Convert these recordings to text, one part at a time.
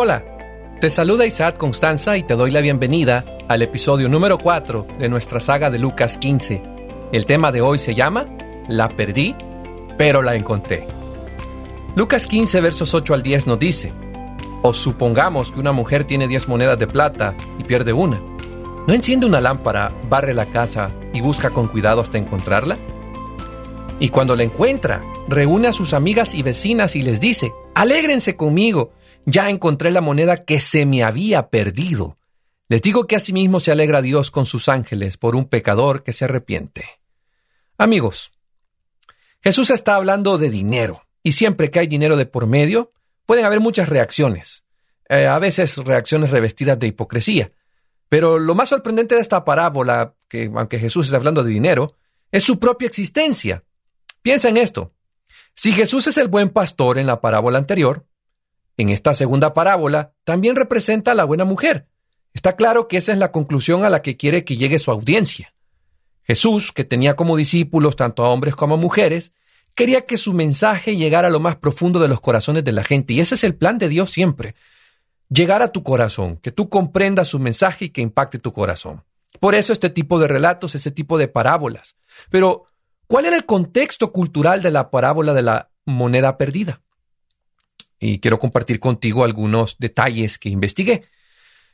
Hola, te saluda Isaac Constanza y te doy la bienvenida al episodio número 4 de nuestra saga de Lucas 15. El tema de hoy se llama La perdí, pero la encontré. Lucas 15 versos 8 al 10 nos dice, o supongamos que una mujer tiene 10 monedas de plata y pierde una. ¿No enciende una lámpara, barre la casa y busca con cuidado hasta encontrarla? Y cuando la encuentra, reúne a sus amigas y vecinas y les dice, alégrense conmigo, ya encontré la moneda que se me había perdido. Les digo que asimismo se alegra Dios con sus ángeles por un pecador que se arrepiente. Amigos, Jesús está hablando de dinero, y siempre que hay dinero de por medio, pueden haber muchas reacciones, eh, a veces reacciones revestidas de hipocresía. Pero lo más sorprendente de esta parábola, que aunque Jesús está hablando de dinero, es su propia existencia. Piensa en esto. Si Jesús es el buen pastor en la parábola anterior, en esta segunda parábola también representa a la buena mujer. Está claro que esa es la conclusión a la que quiere que llegue su audiencia. Jesús, que tenía como discípulos tanto a hombres como a mujeres, quería que su mensaje llegara a lo más profundo de los corazones de la gente, y ese es el plan de Dios siempre. Llegar a tu corazón, que tú comprendas su mensaje y que impacte tu corazón. Por eso este tipo de relatos, ese tipo de parábolas. Pero, ¿cuál era el contexto cultural de la parábola de la moneda perdida? Y quiero compartir contigo algunos detalles que investigué.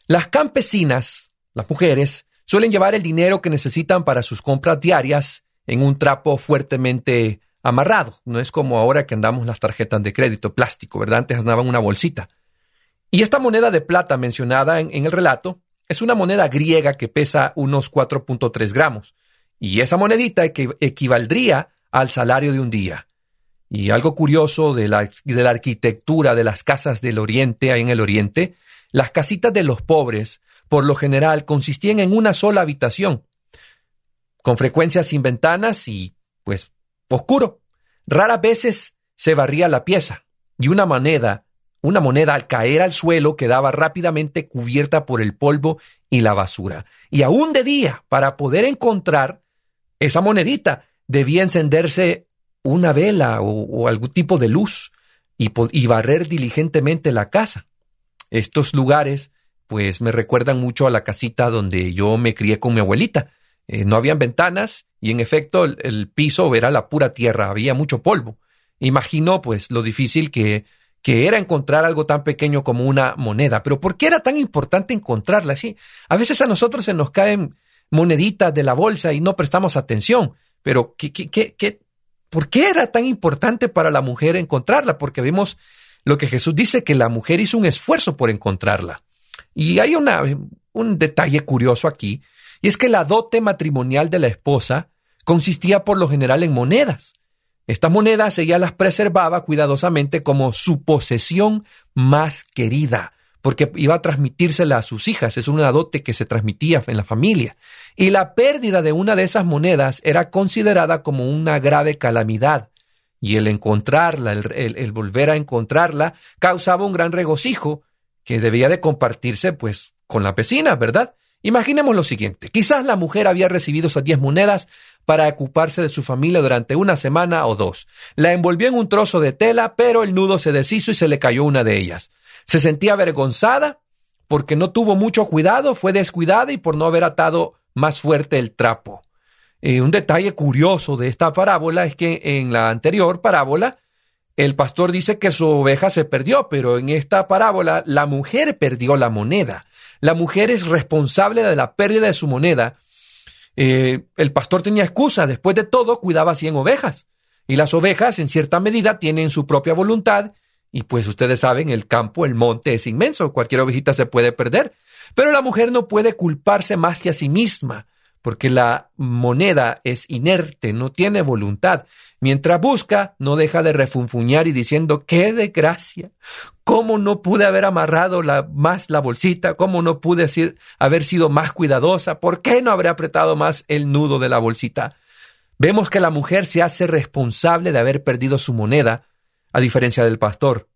Las campesinas, las mujeres, suelen llevar el dinero que necesitan para sus compras diarias en un trapo fuertemente amarrado. No es como ahora que andamos las tarjetas de crédito plástico, ¿verdad? Antes andaban una bolsita. Y esta moneda de plata mencionada en, el relato es una moneda griega que pesa unos 4.3 gramos. Y esa monedita equivaldría al salario de un día. Y algo curioso de la, de la arquitectura de las casas del Oriente, en el Oriente, las casitas de los pobres, por lo general, consistían en una sola habitación, con frecuencia sin ventanas y, pues, oscuro. Raras veces se barría la pieza, y una moneda, una moneda al caer al suelo quedaba rápidamente cubierta por el polvo y la basura. Y aún de día, para poder encontrar esa monedita, debía encenderse una vela o, algún tipo de luz y, barrer diligentemente la casa. Estos lugares, pues, me recuerdan mucho a la casita donde yo me crié con mi abuelita. Eh, no habían ventanas y, en efecto, el, piso era la pura tierra, había mucho polvo. Imagino, pues, lo difícil que, que era encontrar algo tan pequeño como una moneda. Pero ¿por qué era tan importante encontrarla así? A veces a nosotros se nos caen moneditas de la bolsa y no prestamos atención. Pero ¿qué, qué, qué, ¿Por qué era tan importante para la mujer encontrarla? Porque vemos lo que Jesús dice, que la mujer hizo un esfuerzo por encontrarla. Y hay una, un detalle curioso aquí, y es que la dote matrimonial de la esposa consistía por lo general en monedas. Estas monedas ella las preservaba cuidadosamente como su posesión más querida, porque iba a transmitírsela a sus hijas, es una dote que se transmitía en la familia. Y la pérdida de una de esas monedas era considerada como una grave calamidad, y el encontrarla, el, volver a encontrarla, causaba un gran regocijo que debía de compartirse pues con la vecina, ¿verdad? Imaginemos lo siguiente, quizás la mujer había recibido esas diez monedas para ocuparse de su familia durante una semana o dos. La envolvió en un trozo de tela, pero el nudo se deshizo y se le cayó una de ellas. Se sentía avergonzada porque no tuvo mucho cuidado, fue descuidada y por no haber atado más fuerte el trapo. Eh, un detalle curioso de esta parábola es que en la anterior parábola el pastor dice que su oveja se perdió, pero en esta parábola la mujer perdió la moneda. La mujer es responsable de la pérdida de su moneda. Eh, el pastor tenía excusa, después de todo cuidaba cien ovejas. Y las ovejas, en cierta medida, tienen su propia voluntad y pues ustedes saben, el campo, el monte es inmenso, cualquier ovejita se puede perder. Pero la mujer no puede culparse más que a sí misma, porque la moneda es inerte, no tiene voluntad. Mientras busca, no deja de refunfuñar y diciendo, qué desgracia, cómo no pude haber amarrado más la bolsita, cómo no pude haber sido más cuidadosa, por qué no habré apretado más el nudo de la bolsita. Vemos que la mujer se hace responsable de haber perdido su moneda, a diferencia del pastor.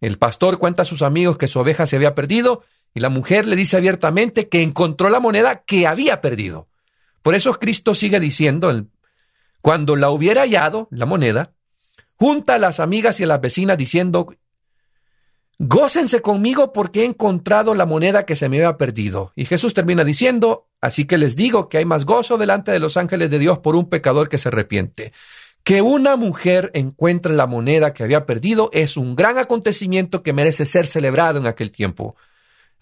El pastor cuenta a sus amigos que su oveja se había perdido y la mujer le dice abiertamente que encontró la moneda que había perdido. Por eso Cristo sigue diciendo, cuando la hubiera hallado, la moneda, junta a las amigas y a las vecinas diciendo, Gócense conmigo porque he encontrado la moneda que se me había perdido. Y Jesús termina diciendo, así que les digo que hay más gozo delante de los ángeles de Dios por un pecador que se arrepiente. Que una mujer encuentre la moneda que había perdido es un gran acontecimiento que merece ser celebrado en aquel tiempo.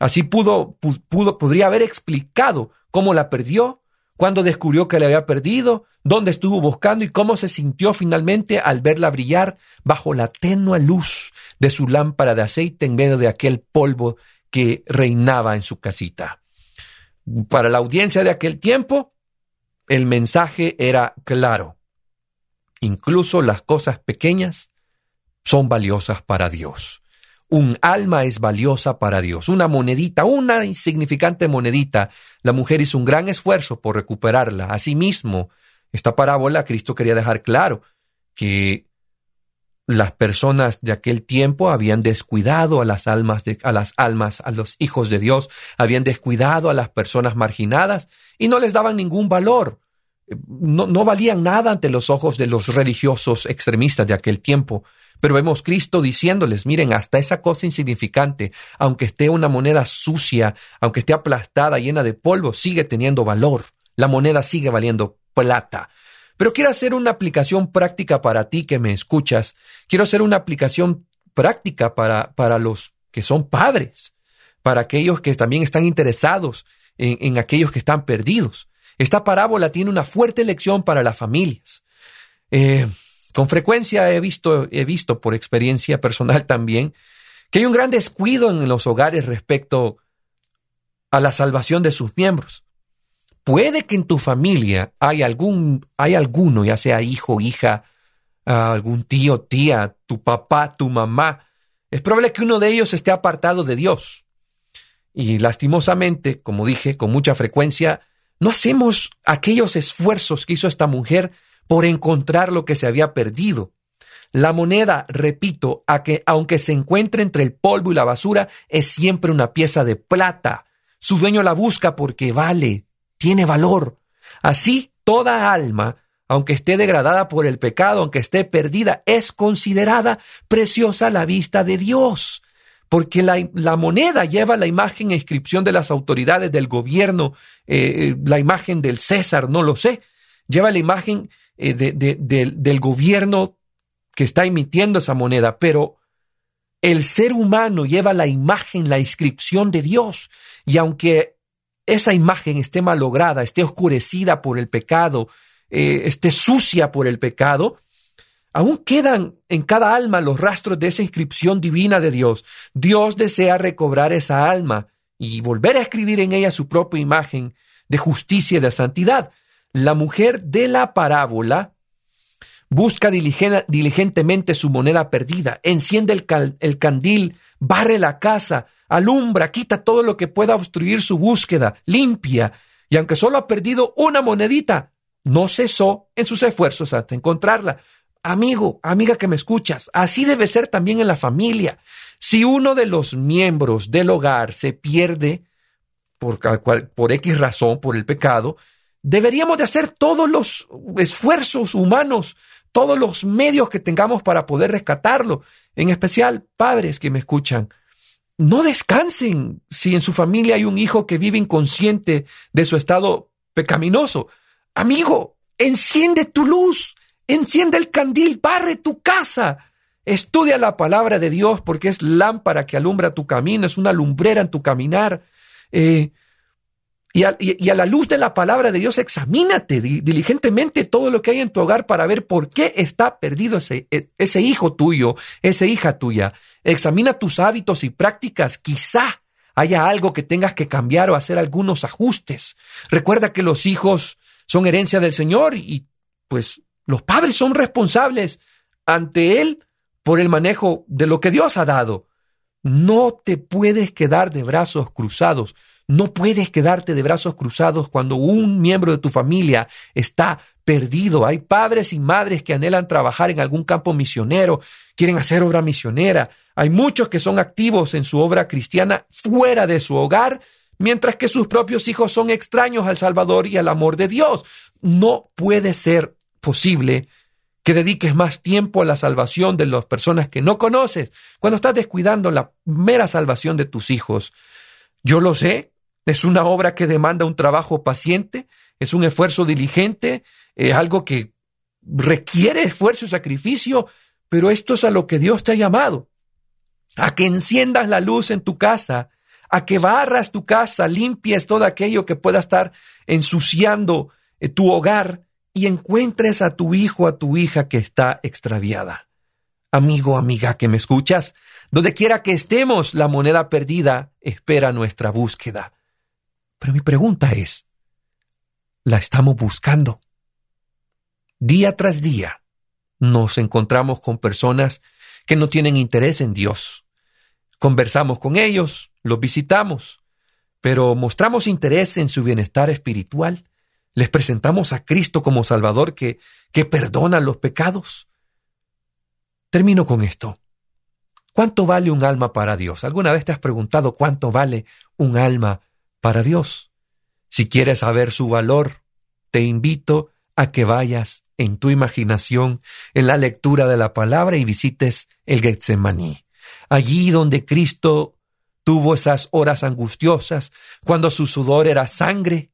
Así pudo, pudo, podría haber explicado cómo la perdió, cuándo descubrió que la había perdido, dónde estuvo buscando y cómo se sintió finalmente al verla brillar bajo la tenue luz de su lámpara de aceite en medio de aquel polvo que reinaba en su casita. Para la audiencia de aquel tiempo, el mensaje era claro. Incluso las cosas pequeñas son valiosas para Dios. Un alma es valiosa para Dios. Una monedita, una insignificante monedita. La mujer hizo un gran esfuerzo por recuperarla. Asimismo, esta parábola Cristo quería dejar claro que las personas de aquel tiempo habían descuidado a las almas de, a las almas, a los hijos de Dios, habían descuidado a las personas marginadas y no les daban ningún valor. No, no valían nada ante los ojos de los religiosos extremistas de aquel tiempo. Pero vemos Cristo diciéndoles, miren, hasta esa cosa insignificante, aunque esté una moneda sucia, aunque esté aplastada, llena de polvo, sigue teniendo valor. La moneda sigue valiendo plata. Pero quiero hacer una aplicación práctica para ti que me escuchas. Quiero hacer una aplicación práctica para, para los que son padres, para aquellos que también están interesados en, en aquellos que están perdidos. Esta parábola tiene una fuerte lección para las familias. Eh, con frecuencia he visto, he visto por experiencia personal también que hay un gran descuido en los hogares respecto a la salvación de sus miembros. Puede que en tu familia hay algún, hay alguno, ya sea hijo, hija, algún tío, tía, tu papá, tu mamá. Es probable que uno de ellos esté apartado de Dios. Y lastimosamente, como dije, con mucha frecuencia, no hacemos aquellos esfuerzos que hizo esta mujer por encontrar lo que se había perdido. La moneda, repito, a que, aunque se encuentre entre el polvo y la basura, es siempre una pieza de plata. Su dueño la busca porque vale, tiene valor. Así, toda alma, aunque esté degradada por el pecado, aunque esté perdida, es considerada preciosa a la vista de Dios. Porque la, la moneda lleva la imagen e inscripción de las autoridades del gobierno, eh, la imagen del César, no lo sé. Lleva la imagen eh, del gobierno que está emitiendo esa moneda, pero el ser humano lleva la imagen, la inscripción de Dios, y aunque esa imagen esté malograda, esté oscurecida por el pecado, eh, esté sucia por el pecado, aún quedan en cada alma los rastros de esa inscripción divina de Dios. Dios desea recobrar esa alma y volver a escribir en ella su propia imagen de justicia y de santidad. La mujer de la parábola busca diligentemente su moneda perdida, enciende el, candil, barre la casa, alumbra, quita todo lo que pueda obstruir su búsqueda, limpia, y aunque solo ha perdido una monedita, no cesó en sus esfuerzos hasta encontrarla. Amigo, amiga que me escuchas, así debe ser también en la familia. Si uno de los miembros del hogar se pierde por, por X razón, por el pecado, Deberíamos de hacer todos los esfuerzos humanos, todos los medios que tengamos para poder rescatarlo. En especial, padres que me escuchan, no descansen si en su familia hay un hijo que vive inconsciente de su estado pecaminoso. Amigo, enciende tu luz, enciende el candil, barre tu casa. Estudia la palabra de Dios porque es lámpara que alumbra tu camino, es una lumbrera en tu caminar. Eh, y a, la luz de la palabra de Dios, examínate diligentemente todo lo que hay en tu hogar para ver por qué está perdido ese, e, ese hijo tuyo, esa hija tuya. Examina tus hábitos y prácticas. Quizá haya algo que tengas que cambiar o hacer algunos ajustes. Recuerda que los hijos son herencia del Señor y pues los padres son responsables ante Él por el manejo de lo que Dios ha dado. No te puedes quedar de brazos cruzados. No puedes quedarte de brazos cruzados cuando un miembro de tu familia está perdido. Hay padres y madres que anhelan trabajar en algún campo misionero, quieren hacer obra misionera. Hay muchos que son activos en su obra cristiana fuera de su hogar, mientras que sus propios hijos son extraños al Salvador y al amor de Dios. No puede ser posible que dediques más tiempo a la salvación de las personas que no conoces, cuando estás descuidando la mera salvación de tus hijos. Yo lo sé, es una obra que demanda un trabajo paciente, es un esfuerzo diligente, es algo que requiere esfuerzo y sacrificio, pero esto es a lo que Dios te ha llamado, a que enciendas la luz en tu casa, a que barras tu casa, limpies todo aquello que pueda estar ensuciando eh, tu hogar y encuentres a tu hijo, a tu hija que está extraviada. Amigo, amiga que me escuchas, donde quiera que estemos, la moneda perdida espera nuestra búsqueda. Pero mi pregunta es, ¿la estamos buscando? Día tras día nos encontramos con personas que no tienen interés en Dios. Conversamos con ellos, los visitamos, pero mostramos interés en su bienestar espiritual. Les presentamos a Cristo como Salvador que, que perdona los pecados. Termino con esto. ¿Cuánto vale un alma para Dios? ¿Alguna vez te has preguntado cuánto vale un alma para Dios? Si quieres saber su valor, te invito a que vayas en tu imaginación en la lectura de la palabra y visites el Getsemaní. Allí donde Cristo tuvo esas horas angustiosas, cuando su sudor era sangre,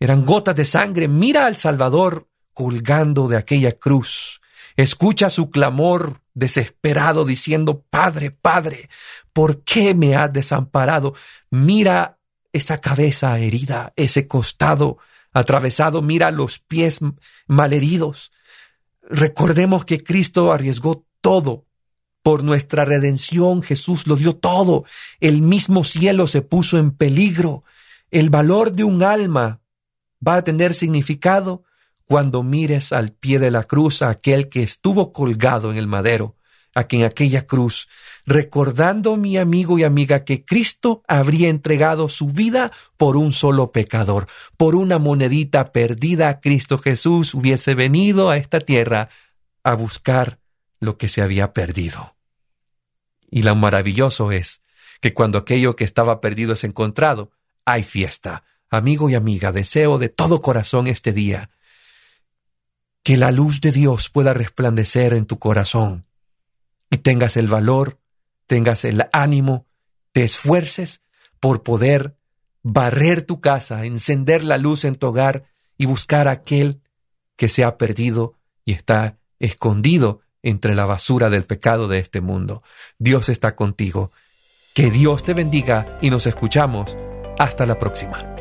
eran gotas de sangre, mira al Salvador colgando de aquella cruz, escucha su clamor desesperado diciendo, Padre, Padre, ¿por qué me has desamparado? Mira esa cabeza herida, ese costado atravesado, mira los pies malheridos. Recordemos que Cristo arriesgó todo por nuestra redención. Jesús lo dio todo. El mismo cielo se puso en peligro. El valor de un alma va a tener significado cuando mires al pie de la cruz a aquel que estuvo colgado en el madero a que en aquella cruz, recordando mi amigo y amiga que Cristo habría entregado su vida por un solo pecador, por una monedita perdida, Cristo Jesús hubiese venido a esta tierra a buscar lo que se había perdido. Y lo maravilloso es que cuando aquello que estaba perdido es encontrado, hay fiesta. Amigo y amiga, deseo de todo corazón este día que la luz de Dios pueda resplandecer en tu corazón y tengas el valor, tengas el ánimo, te esfuerces por poder barrer tu casa, encender la luz en tu hogar y buscar a aquel que se ha perdido y está escondido entre la basura del pecado de este mundo. Dios está contigo. Que Dios te bendiga y nos escuchamos. Hasta la próxima.